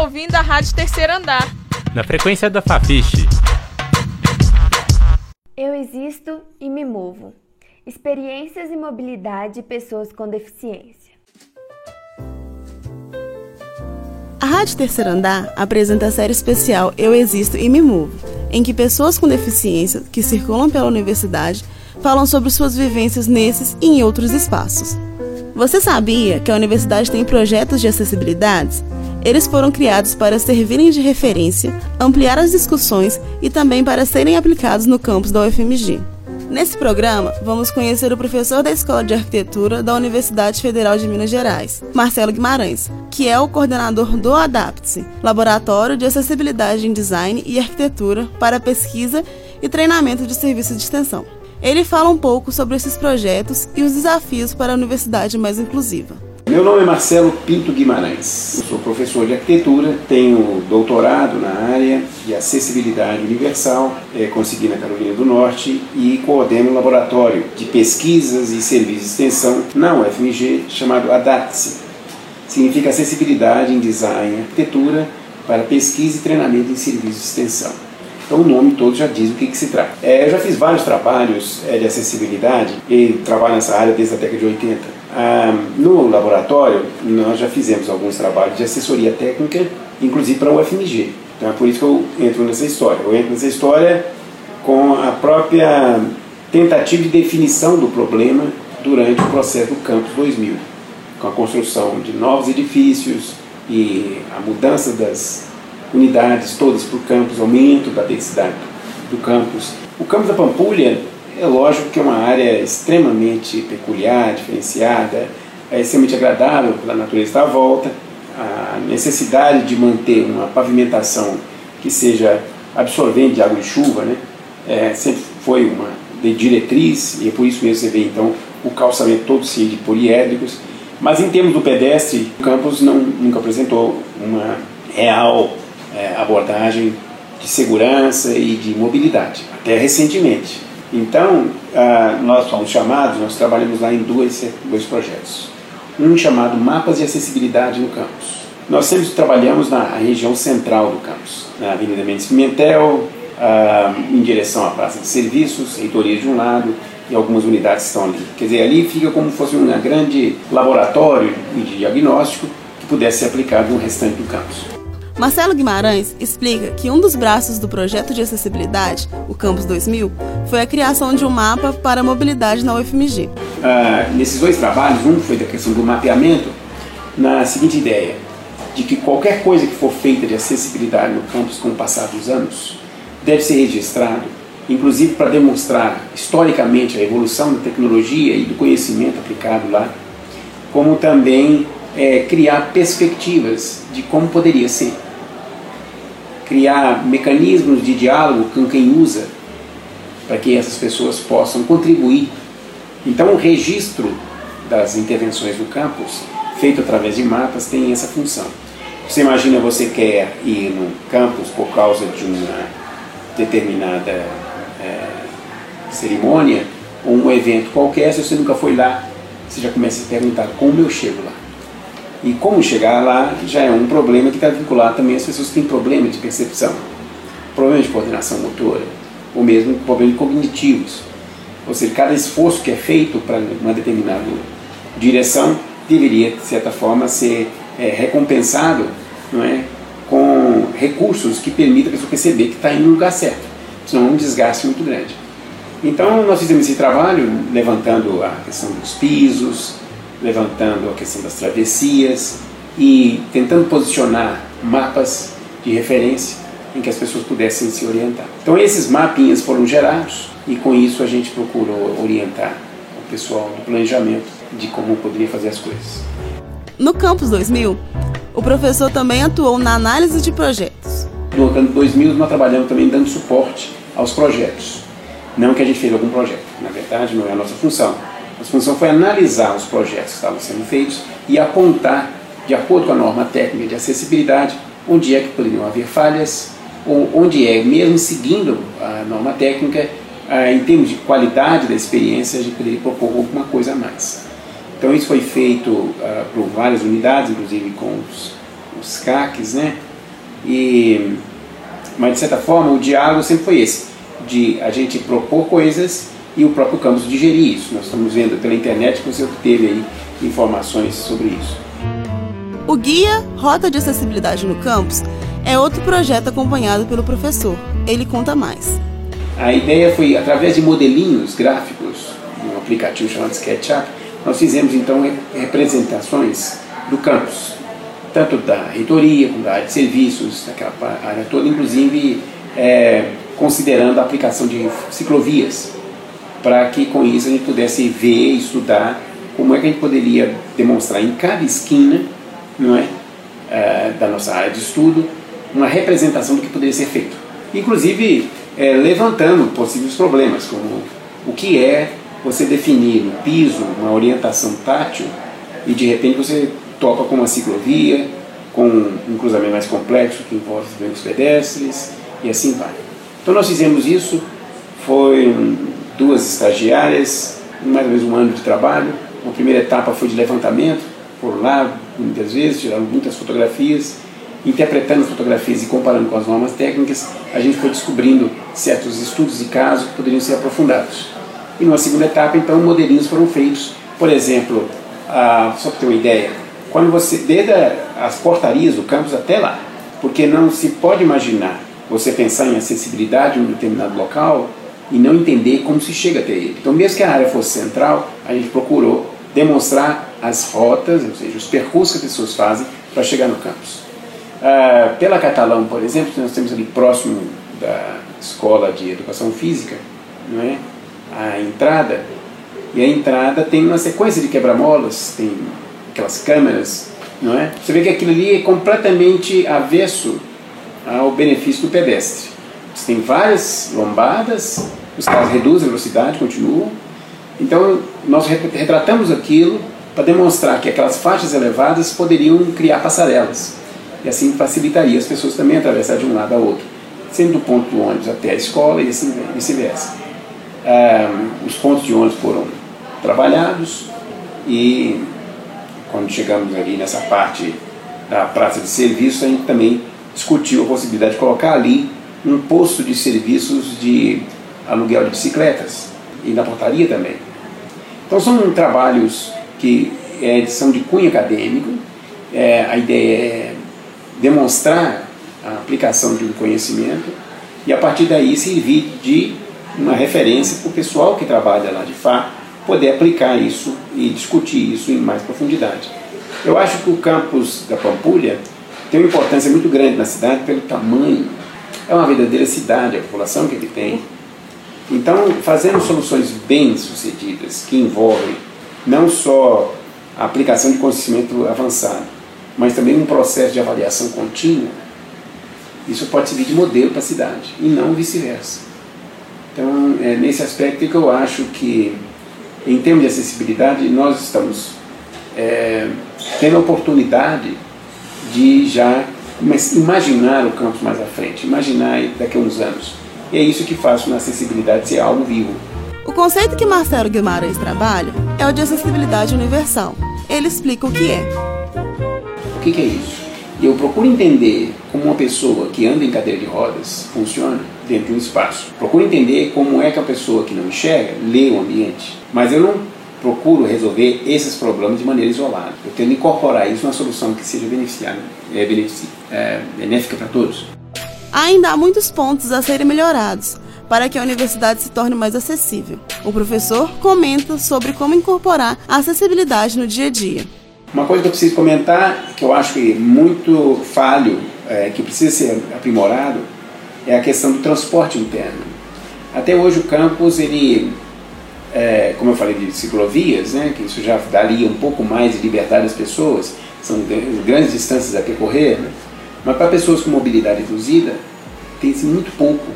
está ouvindo a Rádio Terceiro Andar. Na frequência da Fafiche. Eu existo e me movo. Experiências e mobilidade de pessoas com deficiência. A Rádio Terceiro Andar apresenta a série especial Eu Existo e Me Movo, em que pessoas com deficiência que circulam pela universidade falam sobre suas vivências nesses e em outros espaços. Você sabia que a universidade tem projetos de acessibilidade? Eles foram criados para servirem de referência, ampliar as discussões e também para serem aplicados no campus da UFMG. Nesse programa, vamos conhecer o professor da Escola de Arquitetura da Universidade Federal de Minas Gerais, Marcelo Guimarães, que é o coordenador do ADAPT-se, Laboratório de Acessibilidade em Design e Arquitetura para Pesquisa e Treinamento de Serviços de Extensão. Ele fala um pouco sobre esses projetos e os desafios para a universidade mais inclusiva. Meu nome é Marcelo Pinto Guimarães. Eu sou professor de arquitetura, tenho doutorado na área de acessibilidade universal, é, consegui na Carolina do Norte e coordeno um laboratório de pesquisas e serviços de extensão na UFMG chamado ADATSE. Significa acessibilidade em design e arquitetura para pesquisa e treinamento em serviços de extensão. Então o nome todo já diz o que, que se trata. É, eu já fiz vários trabalhos é, de acessibilidade e trabalho nessa área desde a década de 80. No laboratório, nós já fizemos alguns trabalhos de assessoria técnica, inclusive para o UFMG. Então é por isso que eu entro nessa história. Eu entro nessa história com a própria tentativa de definição do problema durante o processo do Campus 2000, com a construção de novos edifícios e a mudança das unidades todas para o campus, aumento da densidade do campus. O campus da Pampulha é lógico que é uma área extremamente peculiar, diferenciada, é extremamente agradável pela natureza da volta, a necessidade de manter uma pavimentação que seja absorvente de água de chuva, né, é, sempre foi uma diretriz e é por isso mesmo você vê então o calçamento todo cheio de poliédricos. Mas em termos do pedestre, o campus não, nunca apresentou uma real é, abordagem de segurança e de mobilidade, até recentemente. Então, ah, nós fomos chamados, nós trabalhamos lá em dois, dois projetos. Um chamado Mapas de Acessibilidade no Campus. Nós sempre trabalhamos na região central do campus, na Avenida Mendes Pimentel, ah, em direção à Praça de Serviços, reitoria de um lado, e algumas unidades estão ali. Quer dizer, ali fica como se fosse um grande laboratório de diagnóstico que pudesse ser aplicado no restante do campus. Marcelo Guimarães explica que um dos braços do projeto de acessibilidade, o Campus 2000, foi a criação de um mapa para a mobilidade na UFMG. Ah, nesses dois trabalhos, um foi da questão do mapeamento, na seguinte ideia, de que qualquer coisa que for feita de acessibilidade no campus com o passar dos anos deve ser registrado, inclusive para demonstrar historicamente a evolução da tecnologia e do conhecimento aplicado lá, como também é, criar perspectivas de como poderia ser criar mecanismos de diálogo com quem usa, para que essas pessoas possam contribuir. Então, o registro das intervenções do campus, feito através de mapas, tem essa função. Você imagina você quer ir no campus por causa de uma determinada é, cerimônia ou um evento qualquer, se você nunca foi lá, você já começa a perguntar como eu chego lá. E como chegar lá já é um problema que está vinculado também às pessoas que têm problema de percepção, problema de coordenação motora, ou mesmo problemas cognitivos. Ou seja, cada esforço que é feito para uma determinada direção deveria, de certa forma, ser é, recompensado não é, com recursos que permitam a pessoa perceber que está indo no lugar certo, senão é um desgaste muito grande. Então, nós fizemos esse trabalho levantando a questão dos pisos, levantando a questão das travessias e tentando posicionar mapas de referência em que as pessoas pudessem se orientar. Então esses mapinhas foram gerados e com isso a gente procurou orientar o pessoal do planejamento de como poderia fazer as coisas. No Campus 2000, o professor também atuou na análise de projetos. No Campus 2000 nós trabalhamos também dando suporte aos projetos. Não que a gente fez algum projeto, na verdade não é a nossa função a função foi analisar os projetos que estavam sendo feitos e apontar, de acordo com a norma técnica de acessibilidade, onde é que poderiam haver falhas, ou onde é, mesmo seguindo a norma técnica, em termos de qualidade da experiência, a gente poderia propor alguma coisa a mais. Então isso foi feito uh, por várias unidades, inclusive com os, os CACs, né? E, mas, de certa forma, o diálogo sempre foi esse, de a gente propor coisas e o próprio campus digerir isso. Nós estamos vendo pela internet que você obteve aí informações sobre isso. O guia Rota de Acessibilidade no Campus é outro projeto acompanhado pelo professor. Ele conta mais. A ideia foi, através de modelinhos gráficos, um aplicativo chamado SketchUp, nós fizemos então representações do campus, tanto da reitoria, como da área de serviços, daquela área toda, inclusive é, considerando a aplicação de ciclovias, para que com isso a gente pudesse ver estudar como é que a gente poderia demonstrar em cada esquina não é, é da nossa área de estudo uma representação do que poderia ser feito. Inclusive é, levantando possíveis problemas, como o que é você definir no piso uma orientação tátil e de repente você topa com uma ciclovia, com um cruzamento mais complexo que envolve os pedestres e assim vai. Então nós fizemos isso, foi duas estagiárias, mais ou menos um ano de trabalho. Uma primeira etapa foi de levantamento, por lá muitas vezes, tiraram muitas fotografias interpretando as fotografias e comparando com as normas técnicas, a gente foi descobrindo certos estudos de caso que poderiam ser aprofundados. E numa segunda etapa, então, modelinhos foram feitos. Por exemplo, só para ter uma ideia, quando você, desde as portarias do campus até lá, porque não se pode imaginar você pensar em acessibilidade em um determinado local e não entender como se chega até ele. Então, mesmo que a área fosse central, a gente procurou demonstrar as rotas, ou seja, os percursos que as pessoas fazem para chegar no campus. Ah, pela Catalão, por exemplo, nós temos ali próximo da escola de educação física, não é? a entrada, e a entrada tem uma sequência de quebra-molas, tem aquelas câmeras, não é? Você vê que aquilo ali é completamente avesso ao benefício do pedestre. Você tem várias lombadas, os carros reduzem a velocidade, continuam. Então, nós retratamos aquilo para demonstrar que aquelas faixas elevadas poderiam criar passarelas e assim facilitaria as pessoas também atravessar de um lado ao outro, sendo do ponto do ônibus até a escola e assim vice-versa. os pontos de ônibus foram trabalhados e quando chegamos ali nessa parte da praça de serviço, a gente também discutiu a possibilidade de colocar ali um posto de serviços de aluguel de bicicletas e na portaria também. Então são trabalhos que é, são de cunho acadêmico, é, a ideia é demonstrar a aplicação de um conhecimento e a partir daí servir de uma referência para o pessoal que trabalha lá de fato poder aplicar isso e discutir isso em mais profundidade. Eu acho que o campus da Pampulha tem uma importância muito grande na cidade pelo tamanho. É uma verdadeira cidade, a população que ele tem. Então, fazendo soluções bem sucedidas que envolvem não só a aplicação de conhecimento avançado, mas também um processo de avaliação contínua, isso pode servir de modelo para a cidade e não vice-versa. Então, é nesse aspecto que eu acho que, em termos de acessibilidade, nós estamos é, tendo a oportunidade de já imaginar o campus mais à frente, imaginar daqui a uns anos. E é isso que faz com a acessibilidade ser algo vivo. O conceito que Marcelo Guimarães trabalha é o de acessibilidade universal. Ele explica o que é. O que, é isso? Eu procuro entender como uma pessoa que anda em cadeira de rodas funciona dentro de um espaço. Procuro entender como é que a pessoa que não enxerga lê o ambiente. Mas eu não procuro resolver esses problemas de maneira isolada. Eu tento incorporar isso numa solução que seja beneficiada, é, é, benéfica para todos. Ainda há muitos pontos a serem melhorados para que a universidade se torne mais acessível. O professor comenta sobre como incorporar a acessibilidade no dia a dia. Uma coisa que eu preciso comentar, que eu acho que muito falho, é, que precisa ser aprimorado, é a questão do transporte interno. Até hoje o campus, ele, é, como eu falei de ciclovias, né, que isso já daria um pouco mais de liberdade às pessoas, são grandes distâncias a percorrer, né, mas para pessoas com mobilidade reduzida, tem-se muito pouco.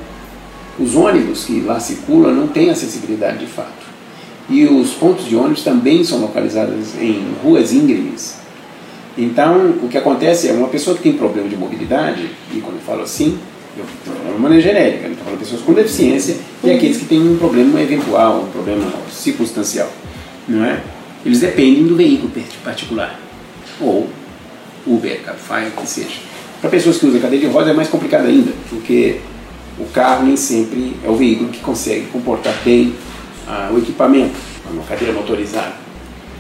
Os ônibus que lá circulam não têm acessibilidade de fato. E os pontos de ônibus também são localizados em ruas íngremes. Então, o que acontece é uma pessoa que tem problema de mobilidade, e quando eu falo assim, eu estou falando de maneira genérica, estou falando de pessoas com deficiência e aqueles que têm um problema eventual, um problema circunstancial, não é? Eles dependem do veículo particular, ou Uber, Cabify, o que seja. Para pessoas que usam cadeira de rodas é mais complicado ainda, porque o carro nem sempre é o veículo que consegue comportar bem ah, o equipamento, uma cadeira motorizada.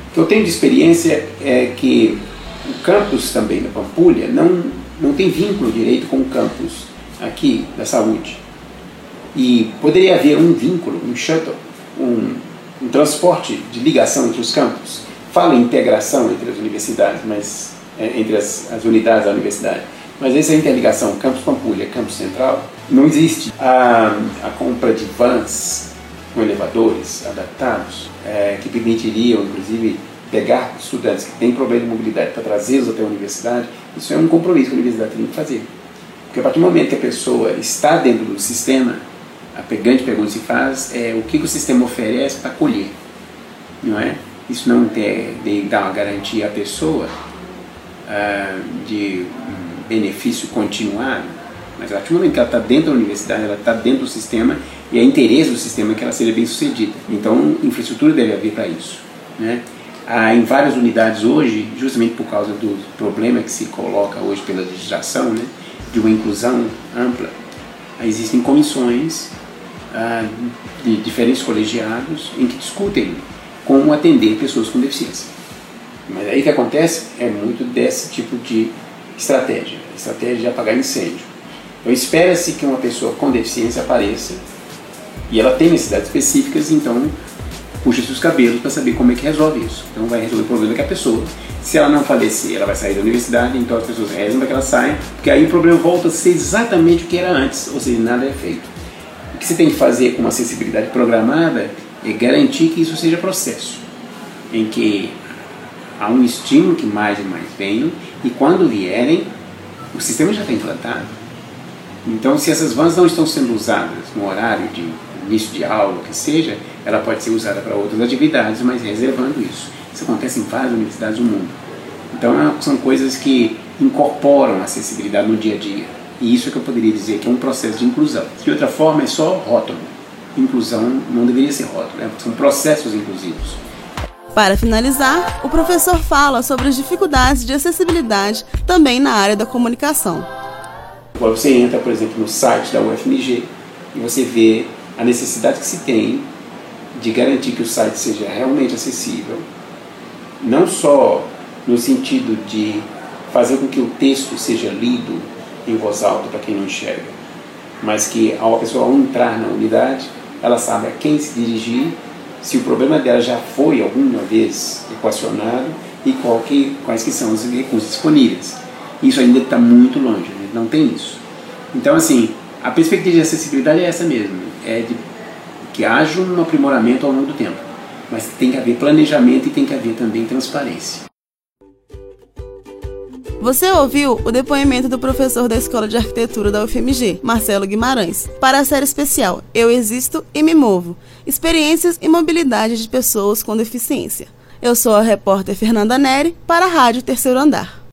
O que eu tenho de experiência é que o campus também da Pampulha não, não tem vínculo direito com o campus aqui da saúde. E poderia haver um vínculo, um shuttle, um, um transporte de ligação entre os campos. Fala em integração entre as universidades, mas é, entre as, as unidades da universidade. Mas essa interligação campus Pampulha, campus central, não existe. A, a compra de vans com elevadores adaptados, é, que permitiriam, inclusive, pegar estudantes que têm problema de mobilidade para trazê-los até a universidade, isso é um compromisso que a universidade tem que fazer. Porque a partir do momento que a pessoa está dentro do sistema, a grande pergunta se faz é o que, o sistema oferece para acolher, não é? Isso não tem, de dar uma garantia à pessoa ah, de benefício continuado, mas a partir do momento que ela está dentro da universidade, ela está dentro do sistema e é interesse do sistema que ela seja bem sucedida. Então, infraestrutura deve haver para isso, né? Ah, em várias unidades hoje, justamente por causa do problema que se coloca hoje pela legislação, né, de uma inclusão ampla, existem comissões ah, de diferentes colegiados em que discutem como atender pessoas com deficiência. Mas aí o que acontece é muito desse tipo de estratégia, estratégia de apagar incêndio. Então espera-se que uma pessoa com deficiência apareça e ela tem necessidades específicas, então puxa seus cabelos para saber como é que resolve isso. Então vai resolver o problema que a pessoa, se ela não falecer, ela vai sair da universidade, então as pessoas rezam para que ela saia, porque aí o problema volta a ser exatamente o que era antes, ou seja, nada é feito. O que você tem que fazer com uma acessibilidade programada é garantir que isso seja processo, em que há um estímulo que mais e mais venham, e quando vierem, o sistema já está implantado. Então, se essas vans não estão sendo usadas no horário de início de aula, que seja, ela pode ser usada para outras atividades, mas reservando isso. Isso acontece em várias universidades do mundo. Então, é, são coisas que incorporam a acessibilidade no dia a dia. E isso é que eu poderia dizer que é um processo de inclusão. De outra forma, é só rótulo. Inclusão não deveria ser rótulo, né? são processos inclusivos. Para finalizar, o professor fala sobre as dificuldades de acessibilidade também na área da comunicação. Quando você entra, por exemplo, no site da UFMG e você vê a necessidade que se tem de garantir que o site seja realmente acessível, não só no sentido de fazer com que o texto seja lido em voz alta para quem não enxerga, mas que a pessoa ao entrar na unidade, ela sabe a quem se dirigir, se o problema dela já foi alguma vez equacionado e que, quais que são os recursos disponíveis. Isso ainda está muito longe, né? não tem isso. Então, assim, a perspectiva de acessibilidade é essa mesmo, é de que haja um aprimoramento ao longo do tempo, mas tem que haver planejamento e tem que haver também transparência. Você ouviu o depoimento do professor da Escola de Arquitetura da UFMG, Marcelo Guimarães, para a série especial Eu Existo e Me Movo Experiências e Mobilidade de Pessoas com Deficiência. Eu sou a repórter Fernanda Neri para a Rádio Terceiro Andar.